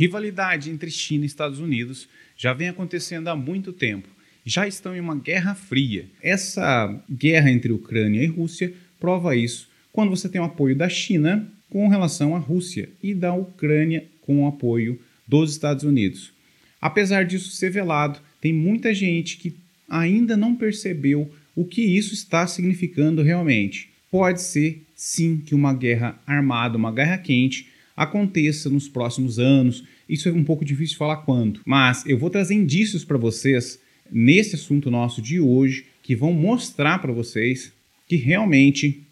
Rivalidade entre China e Estados Unidos já vem acontecendo há muito tempo. Já estão em uma guerra fria. Essa guerra entre Ucrânia e Rússia prova isso quando você tem o apoio da China com relação à Rússia e da Ucrânia com o apoio dos Estados Unidos. Apesar disso ser velado, tem muita gente que ainda não percebeu o que isso está significando realmente. Pode ser sim que uma guerra armada, uma guerra quente, aconteça nos próximos anos. Isso é um pouco difícil falar quando, mas eu vou trazer indícios para vocês nesse assunto nosso de hoje que vão mostrar para vocês que realmente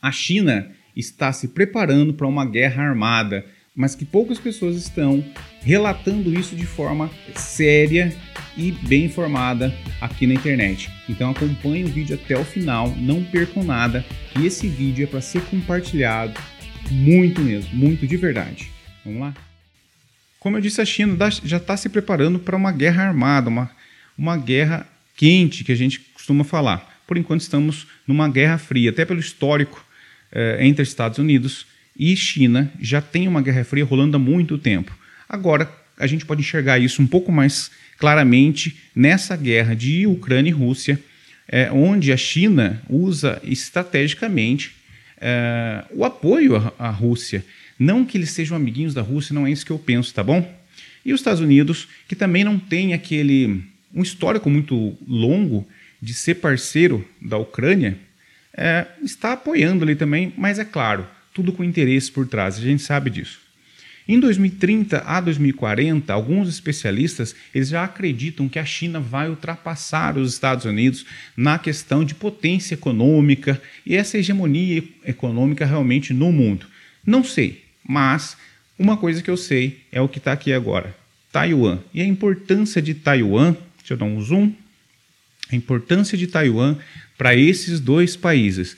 a China está se preparando para uma guerra armada, mas que poucas pessoas estão relatando isso de forma séria e bem informada aqui na internet. Então acompanhe o vídeo até o final, não percam nada, e esse vídeo é para ser compartilhado muito mesmo, muito de verdade. Vamos lá? Como eu disse, a China já está se preparando para uma guerra armada, uma, uma guerra quente, que a gente costuma falar. Por enquanto, estamos numa guerra fria, até pelo histórico eh, entre Estados Unidos e China, já tem uma guerra fria rolando há muito tempo. Agora, a gente pode enxergar isso um pouco mais claramente nessa guerra de Ucrânia e Rússia, eh, onde a China usa estrategicamente uh, o apoio à, à Rússia. Não que eles sejam amiguinhos da Rússia, não é isso que eu penso, tá bom? E os Estados Unidos, que também não tem aquele um histórico muito longo de ser parceiro da Ucrânia, é, está apoiando ali também, mas é claro, tudo com interesse por trás, a gente sabe disso. Em 2030 a 2040, alguns especialistas eles já acreditam que a China vai ultrapassar os Estados Unidos na questão de potência econômica e essa hegemonia econômica realmente no mundo. Não sei, mas uma coisa que eu sei é o que está aqui agora: Taiwan. E a importância de Taiwan, deixa eu dar um zoom. A importância de Taiwan para esses dois países.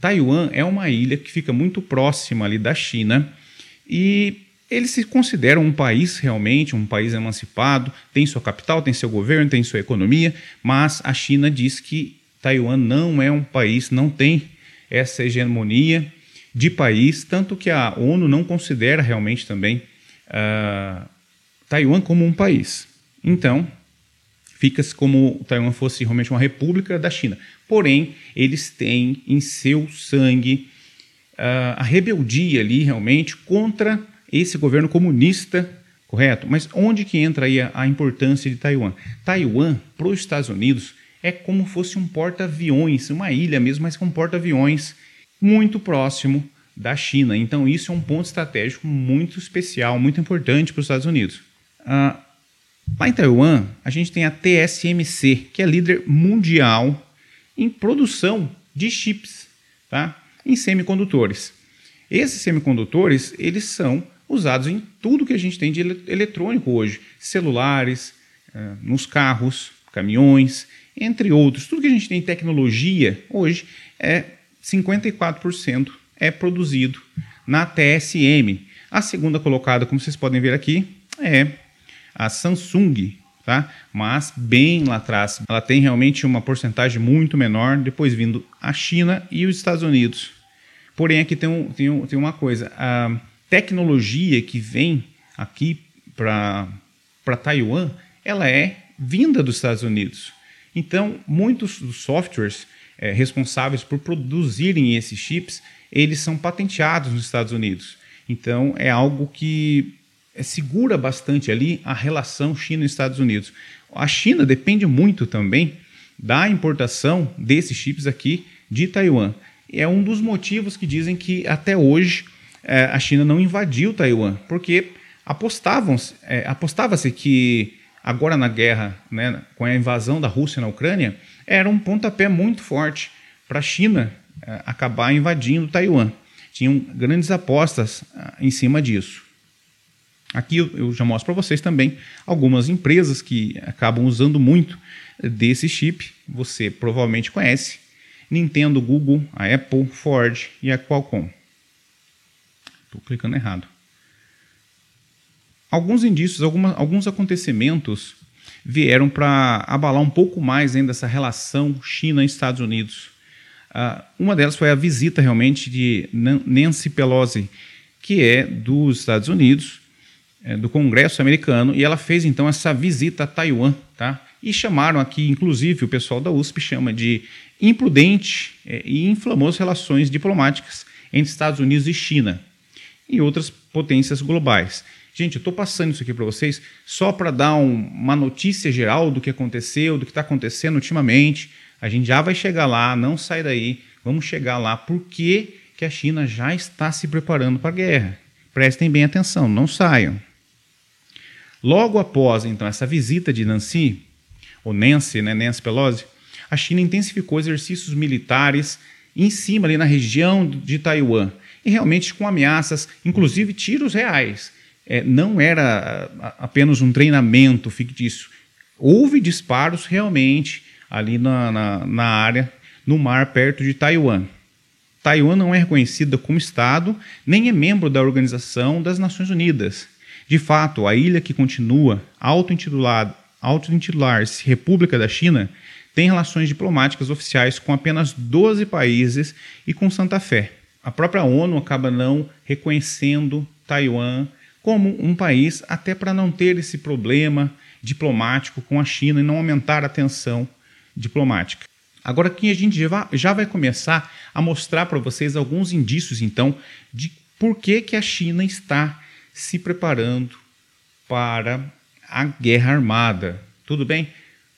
Taiwan é uma ilha que fica muito próxima ali da China e eles se consideram um país realmente, um país emancipado, tem sua capital, tem seu governo, tem sua economia, mas a China diz que Taiwan não é um país, não tem essa hegemonia de país, tanto que a ONU não considera realmente também uh, Taiwan como um país. Então, fica-se como Taiwan fosse realmente uma república da China. Porém, eles têm em seu sangue a rebeldia ali realmente contra esse governo comunista, correto? Mas onde que entra aí a, a importância de Taiwan? Taiwan, para os Estados Unidos, é como fosse um porta-aviões, uma ilha mesmo, mas com porta-aviões muito próximo da China. Então, isso é um ponto estratégico muito especial, muito importante para os Estados Unidos. Ah, lá em Taiwan, a gente tem a TSMC, que é líder mundial em produção de chips. Tá? Em semicondutores. Esses semicondutores, eles são usados em tudo que a gente tem de eletrônico hoje, celulares, eh, nos carros, caminhões, entre outros. Tudo que a gente tem em tecnologia hoje é 54% é produzido na TSM. A segunda colocada, como vocês podem ver aqui, é a Samsung, tá? Mas bem lá atrás, ela tem realmente uma porcentagem muito menor, depois vindo a China e os Estados Unidos. Porém, aqui tem, um, tem, um, tem uma coisa: a tecnologia que vem aqui para Taiwan, ela é vinda dos Estados Unidos. Então, muitos dos softwares é, responsáveis por produzirem esses chips, eles são patenteados nos Estados Unidos. Então, é algo que é, segura bastante ali a relação China-Estados Unidos. A China depende muito também da importação desses chips aqui de Taiwan é um dos motivos que dizem que até hoje é, a China não invadiu Taiwan, porque apostavam, é, apostava-se que agora na guerra, né, com a invasão da Rússia na Ucrânia, era um pontapé muito forte para a China é, acabar invadindo Taiwan. Tinham grandes apostas é, em cima disso. Aqui eu já mostro para vocês também algumas empresas que acabam usando muito desse chip. Você provavelmente conhece, Nintendo, Google, a Apple, Ford e a Qualcomm. Estou clicando errado. Alguns indícios, alguma, alguns acontecimentos vieram para abalar um pouco mais ainda essa relação China-Estados Unidos. Uh, uma delas foi a visita realmente de Nancy Pelosi, que é dos Estados Unidos, é, do Congresso americano e ela fez então essa visita a Taiwan, tá? E chamaram aqui, inclusive, o pessoal da USP chama de imprudente é, e inflamou as relações diplomáticas entre Estados Unidos e China e outras potências globais. Gente, eu estou passando isso aqui para vocês só para dar um, uma notícia geral do que aconteceu, do que está acontecendo ultimamente. A gente já vai chegar lá, não sai daí, vamos chegar lá. Por que, que a China já está se preparando para a guerra? Prestem bem atenção, não saiam. Logo após, então, essa visita de Nancy, ou Nancy, né, Nancy Pelosi, a China intensificou exercícios militares em cima, ali na região de Taiwan, e realmente com ameaças, inclusive tiros reais. É, não era apenas um treinamento fictício. Houve disparos realmente ali na, na, na área, no mar perto de Taiwan. Taiwan não é reconhecida como Estado, nem é membro da Organização das Nações Unidas. De fato, a ilha que continua auto-intitular-se República da China tem relações diplomáticas oficiais com apenas 12 países e com Santa Fé. A própria ONU acaba não reconhecendo Taiwan como um país, até para não ter esse problema diplomático com a China e não aumentar a tensão diplomática. Agora aqui a gente já vai começar a mostrar para vocês alguns indícios, então, de por que, que a China está se preparando para a guerra armada. Tudo bem?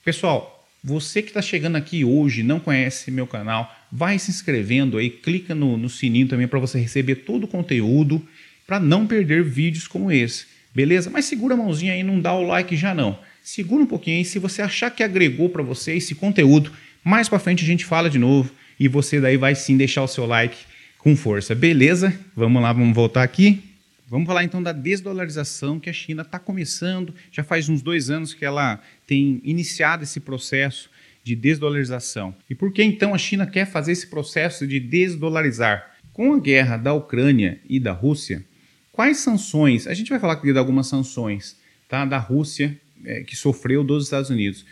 Pessoal, você que está chegando aqui hoje não conhece meu canal, vai se inscrevendo aí, clica no, no sininho também para você receber todo o conteúdo, para não perder vídeos como esse. Beleza? Mas segura a mãozinha aí, não dá o like já não. Segura um pouquinho aí, se você achar que agregou para você esse conteúdo, mais para frente a gente fala de novo e você daí vai sim deixar o seu like com força. Beleza? Vamos lá, vamos voltar aqui. Vamos falar então da desdolarização que a China está começando. Já faz uns dois anos que ela tem iniciado esse processo de desdolarização. E por que então a China quer fazer esse processo de desdolarizar? Com a guerra da Ucrânia e da Rússia, quais sanções? A gente vai falar aqui de algumas sanções tá, da Rússia é, que sofreu dos Estados Unidos.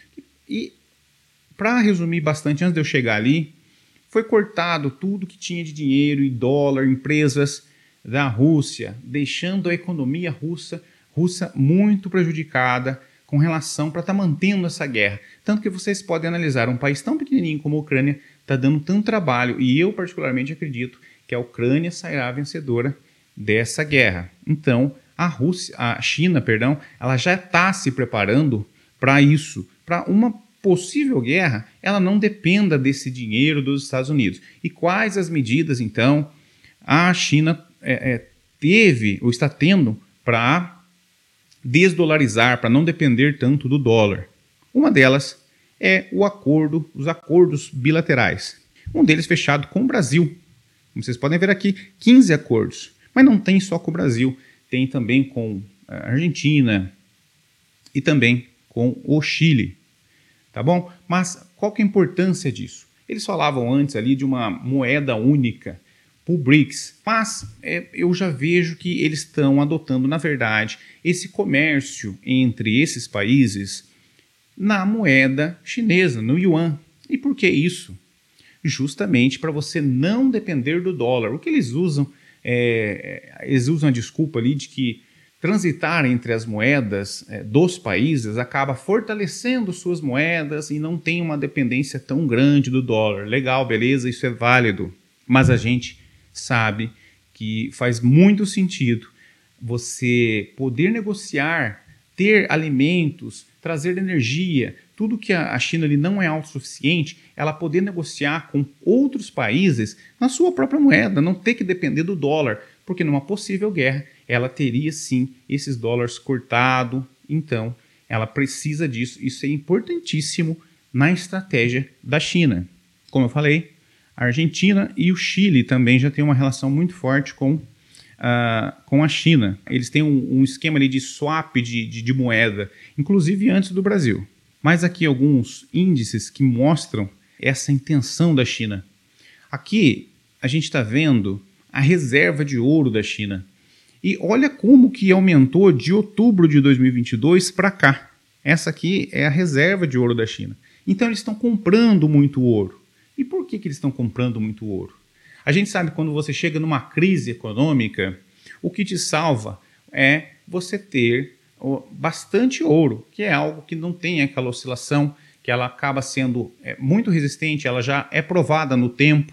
E para resumir bastante, antes de eu chegar ali, foi cortado tudo que tinha de dinheiro em dólar, empresas da Rússia, deixando a economia russa, russa muito prejudicada com relação para estar tá mantendo essa guerra. Tanto que vocês podem analisar um país tão pequenininho como a Ucrânia está dando tanto trabalho e eu particularmente acredito que a Ucrânia sairá vencedora dessa guerra. Então, a Rússia, a China, perdão, ela já está se preparando para isso, para uma possível guerra, ela não dependa desse dinheiro dos Estados Unidos. E quais as medidas então a China é, é, teve ou está tendo para desdolarizar, para não depender tanto do dólar. Uma delas é o acordo, os acordos bilaterais. Um deles fechado com o Brasil. Como vocês podem ver aqui, 15 acordos. Mas não tem só com o Brasil, tem também com a Argentina e também com o Chile. Tá bom? Mas qual que é a importância disso? Eles falavam antes ali de uma moeda única o BRICS. Mas é, eu já vejo que eles estão adotando, na verdade, esse comércio entre esses países na moeda chinesa, no yuan. E por que isso? Justamente para você não depender do dólar. O que eles usam, é, é, eles usam a desculpa ali de que transitar entre as moedas é, dos países acaba fortalecendo suas moedas e não tem uma dependência tão grande do dólar. Legal, beleza, isso é válido. Mas a gente sabe que faz muito sentido você poder negociar, ter alimentos, trazer energia, tudo que a China ali não é autossuficiente, ela poder negociar com outros países na sua própria moeda, não ter que depender do dólar, porque numa possível guerra ela teria sim esses dólares cortados, então ela precisa disso. Isso é importantíssimo na estratégia da China. Como eu falei, a Argentina e o Chile também já têm uma relação muito forte com, uh, com a China. Eles têm um, um esquema ali de swap de, de, de moeda, inclusive antes do Brasil. Mas aqui alguns índices que mostram essa intenção da China. Aqui a gente está vendo a reserva de ouro da China. E olha como que aumentou de outubro de 2022 para cá. Essa aqui é a reserva de ouro da China. Então eles estão comprando muito ouro. E por que, que eles estão comprando muito ouro? A gente sabe quando você chega numa crise econômica, o que te salva é você ter bastante ouro, que é algo que não tem aquela oscilação, que ela acaba sendo é, muito resistente, ela já é provada no tempo.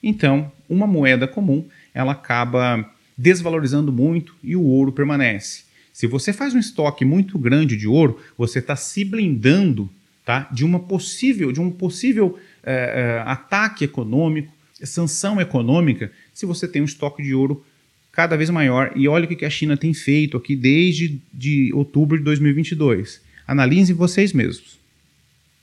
Então, uma moeda comum, ela acaba desvalorizando muito e o ouro permanece. Se você faz um estoque muito grande de ouro, você está se blindando tá, de uma possível, de um possível é, é, ataque econômico, sanção econômica, se você tem um estoque de ouro cada vez maior. E olha o que a China tem feito aqui desde de outubro de 2022. Analisem vocês mesmos.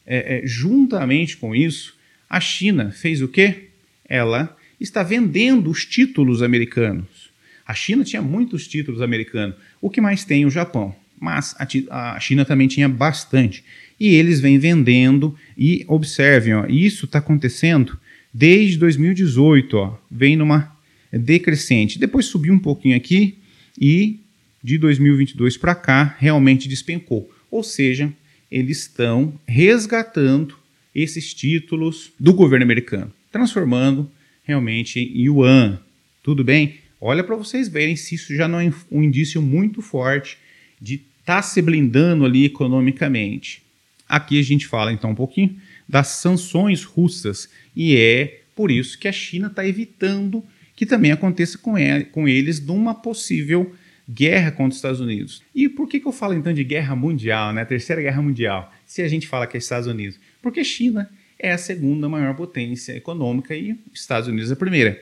É, é, juntamente com isso, a China fez o quê? Ela está vendendo os títulos americanos. A China tinha muitos títulos americanos. O que mais tem? O Japão. Mas a, a China também tinha bastante. E eles vêm vendendo e observem, ó, isso está acontecendo desde 2018, ó, vem numa decrescente. Depois subiu um pouquinho aqui e de 2022 para cá realmente despencou. Ou seja, eles estão resgatando esses títulos do governo americano, transformando realmente em yuan. Tudo bem? Olha para vocês verem se isso já não é um indício muito forte de estar tá se blindando ali economicamente. Aqui a gente fala então um pouquinho das sanções russas e é por isso que a China está evitando que também aconteça com, ele, com eles numa possível guerra contra os Estados Unidos. E por que, que eu falo então de guerra mundial, né? Terceira guerra mundial, se a gente fala que é Estados Unidos? Porque China é a segunda maior potência econômica e Estados Unidos é a primeira.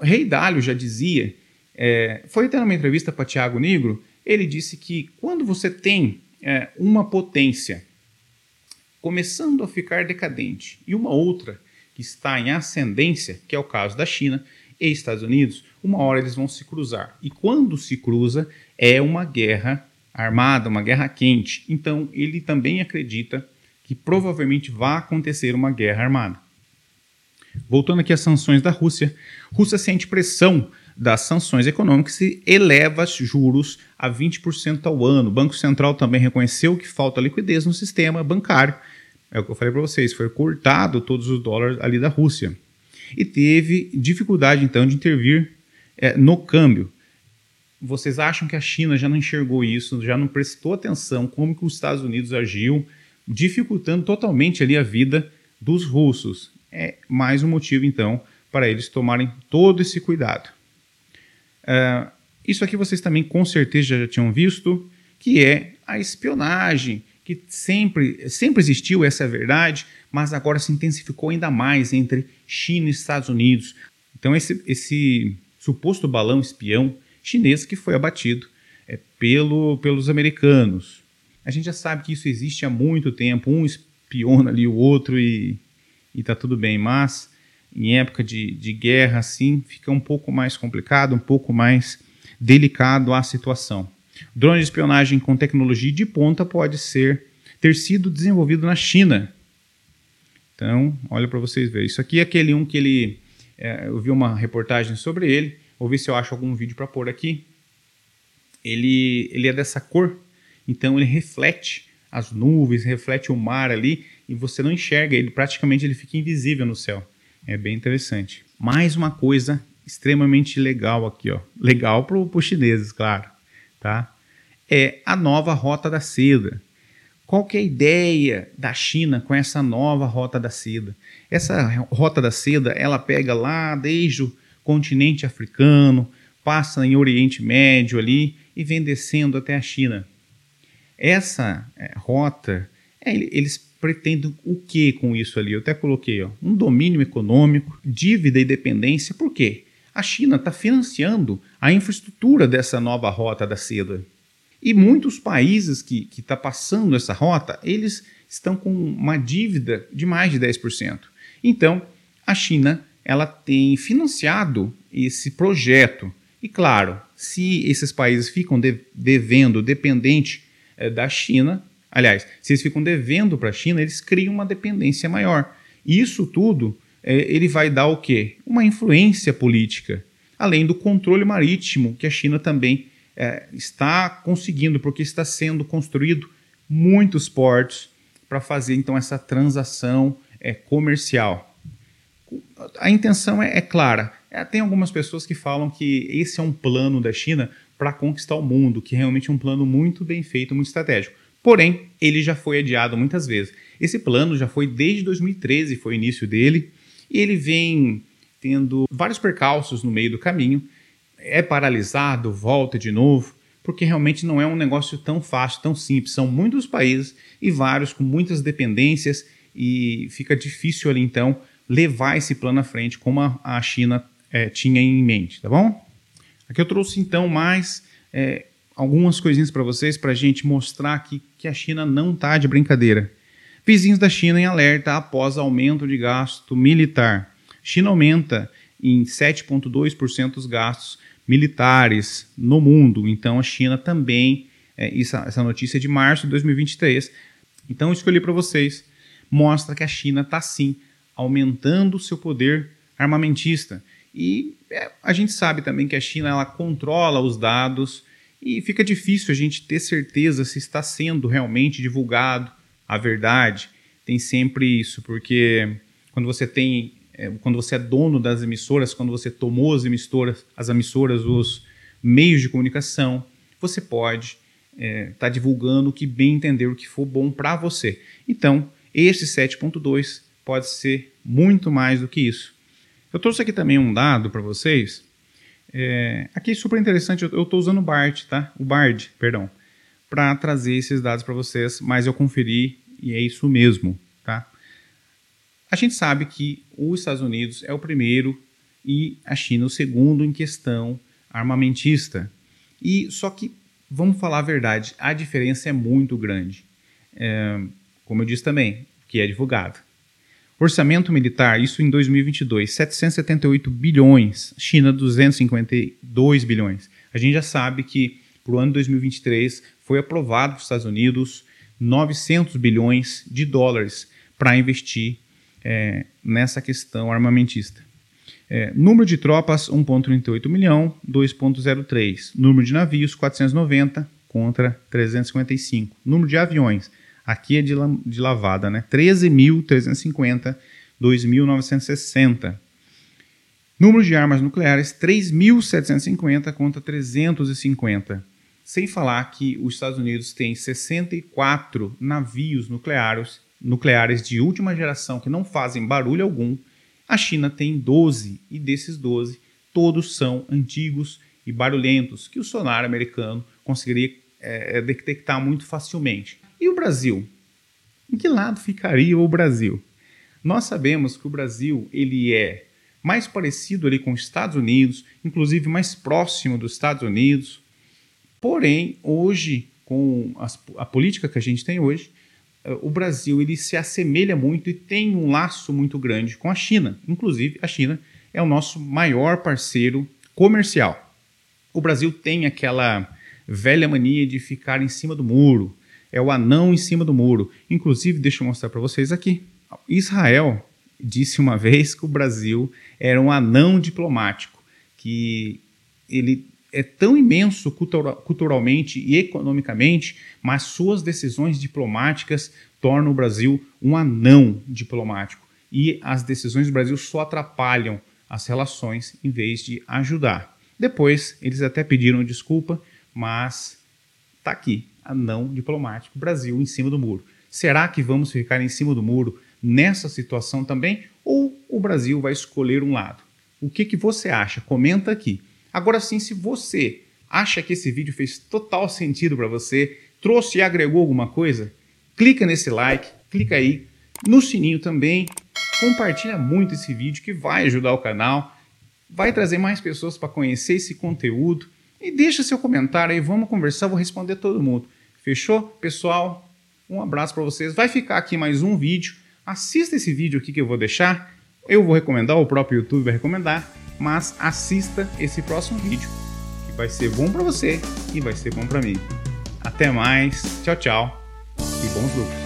O Rei Dálio já dizia, é, foi até numa entrevista para Tiago Negro, ele disse que quando você tem é, uma potência começando a ficar decadente e uma outra que está em ascendência, que é o caso da China, e Estados Unidos, uma hora eles vão se cruzar. E quando se cruza, é uma guerra armada, uma guerra quente. Então, ele também acredita que provavelmente vai acontecer uma guerra armada. Voltando aqui às sanções da Rússia, Rússia sente pressão das sanções econômicas e eleva os juros a 20% ao ano. O Banco Central também reconheceu que falta liquidez no sistema bancário. É o que eu falei para vocês, foi cortado todos os dólares ali da Rússia e teve dificuldade então de intervir é, no câmbio. Vocês acham que a China já não enxergou isso, já não prestou atenção como que os Estados Unidos agiu, dificultando totalmente ali a vida dos russos? É mais um motivo então para eles tomarem todo esse cuidado. Uh, isso aqui vocês também com certeza já tinham visto, que é a espionagem, que sempre, sempre existiu, essa é a verdade, mas agora se intensificou ainda mais entre China e Estados Unidos. Então, esse, esse suposto balão espião chinês que foi abatido é, pelo, pelos americanos. A gente já sabe que isso existe há muito tempo, um espiona ali o outro e, está tudo bem, mas em época de, de guerra, assim, fica um pouco mais complicado, um pouco mais delicado a situação. Drone de espionagem com tecnologia de ponta pode ser ter sido desenvolvido na China. Então, olha para vocês verem. Isso aqui é aquele um que ele. É, eu vi uma reportagem sobre ele. Vou ver se eu acho algum vídeo para pôr aqui. Ele, ele é dessa cor, então ele reflete as nuvens, reflete o mar ali e você não enxerga ele. Praticamente ele fica invisível no céu. É bem interessante. Mais uma coisa extremamente legal aqui, ó. Legal para os chineses, claro tá? É a nova rota da seda. Qual que é a ideia da China com essa nova rota da seda? Essa rota da seda, ela pega lá desde o continente africano, passa em Oriente Médio ali e vem descendo até a China. Essa é, rota, é, eles pretendem o que com isso ali? Eu até coloquei ó, um domínio econômico, dívida e dependência. Por quê? a China está financiando a infraestrutura dessa nova rota da seda. E muitos países que estão tá passando essa rota, eles estão com uma dívida de mais de 10%. Então, a China ela tem financiado esse projeto. E claro, se esses países ficam de, devendo dependente é, da China, aliás, se eles ficam devendo para a China, eles criam uma dependência maior. Isso tudo é, ele vai dar o quê? Uma influência política, além do controle marítimo que a China também é, está conseguindo, porque está sendo construído muitos portos para fazer então essa transação é, comercial. A intenção é, é clara. É, tem algumas pessoas que falam que esse é um plano da China para conquistar o mundo, que é realmente um plano muito bem feito, muito estratégico. Porém, ele já foi adiado muitas vezes. Esse plano já foi desde 2013, foi o início dele, e ele vem tendo vários percalços no meio do caminho, é paralisado, volta de novo, porque realmente não é um negócio tão fácil, tão simples. São muitos países e vários com muitas dependências e fica difícil ali então levar esse plano à frente como a, China é, tinha em mente, tá bom? Aqui eu trouxe então mais é, algumas coisinhas para vocês para a gente mostrar que, que a China não está de brincadeira. Vizinhos da China em alerta após aumento de gasto militar. China aumenta em 7,2% os gastos militares no mundo. Então a China também, é, essa, essa notícia é de março de 2023. Então eu escolhi para vocês, mostra que a China está sim aumentando o seu poder armamentista. E é, a gente sabe também que a China ela controla os dados e fica difícil a gente ter certeza se está sendo realmente divulgado a verdade. Tem sempre isso, porque quando você tem é, quando você é dono das emissoras, quando você tomou as emissoras, as emissoras, os meios de comunicação, você pode estar é, tá divulgando o que bem entender, o que for bom para você. Então, esse 7.2 pode ser muito mais do que isso. Eu trouxe aqui também um dado para vocês. É, aqui é super interessante, eu estou usando o BART, tá? O BARD, perdão, para trazer esses dados para vocês, mas eu conferi e é isso mesmo, tá? A gente sabe que os Estados Unidos é o primeiro e a China o segundo em questão armamentista. E só que vamos falar a verdade, a diferença é muito grande. É, como eu disse também, que é divulgado. Orçamento militar, isso em 2022, 778 bilhões, China 252 bilhões. A gente já sabe que para o ano 2023 foi aprovado para os Estados Unidos 900 bilhões de dólares para investir é, nessa questão armamentista. É, número de tropas, 1,38 milhão, 2,03. Número de navios, 490 contra 355. Número de aviões, aqui é de, de lavada, né? 13.350, 2.960. Número de armas nucleares, 3.750 contra 350. Sem falar que os Estados Unidos têm 64 navios nucleares nucleares de última geração que não fazem barulho algum, a China tem 12 e desses 12 todos são antigos e barulhentos que o sonar americano conseguiria é, detectar muito facilmente. E o Brasil? Em que lado ficaria o Brasil? Nós sabemos que o Brasil ele é mais parecido ali com os Estados Unidos, inclusive mais próximo dos Estados Unidos. Porém, hoje, com as, a política que a gente tem hoje, o Brasil ele se assemelha muito e tem um laço muito grande com a China. Inclusive, a China é o nosso maior parceiro comercial. O Brasil tem aquela velha mania de ficar em cima do muro, é o anão em cima do muro. Inclusive, deixa eu mostrar para vocês aqui. Israel disse uma vez que o Brasil era um anão diplomático, que ele é tão imenso culturalmente e economicamente, mas suas decisões diplomáticas tornam o Brasil um anão diplomático. E as decisões do Brasil só atrapalham as relações em vez de ajudar. Depois, eles até pediram desculpa, mas tá aqui, anão diplomático, Brasil em cima do muro. Será que vamos ficar em cima do muro nessa situação também? Ou o Brasil vai escolher um lado? O que, que você acha? Comenta aqui. Agora sim, se você acha que esse vídeo fez total sentido para você, trouxe e agregou alguma coisa, clica nesse like, clica aí no sininho também, compartilha muito esse vídeo que vai ajudar o canal, vai trazer mais pessoas para conhecer esse conteúdo e deixa seu comentário aí, vamos conversar, vou responder todo mundo. Fechou? Pessoal, um abraço para vocês. Vai ficar aqui mais um vídeo. Assista esse vídeo aqui que eu vou deixar. Eu vou recomendar, o próprio YouTube vai recomendar mas assista esse próximo vídeo, que vai ser bom para você e vai ser bom para mim. Até mais, tchau, tchau e bons lucros.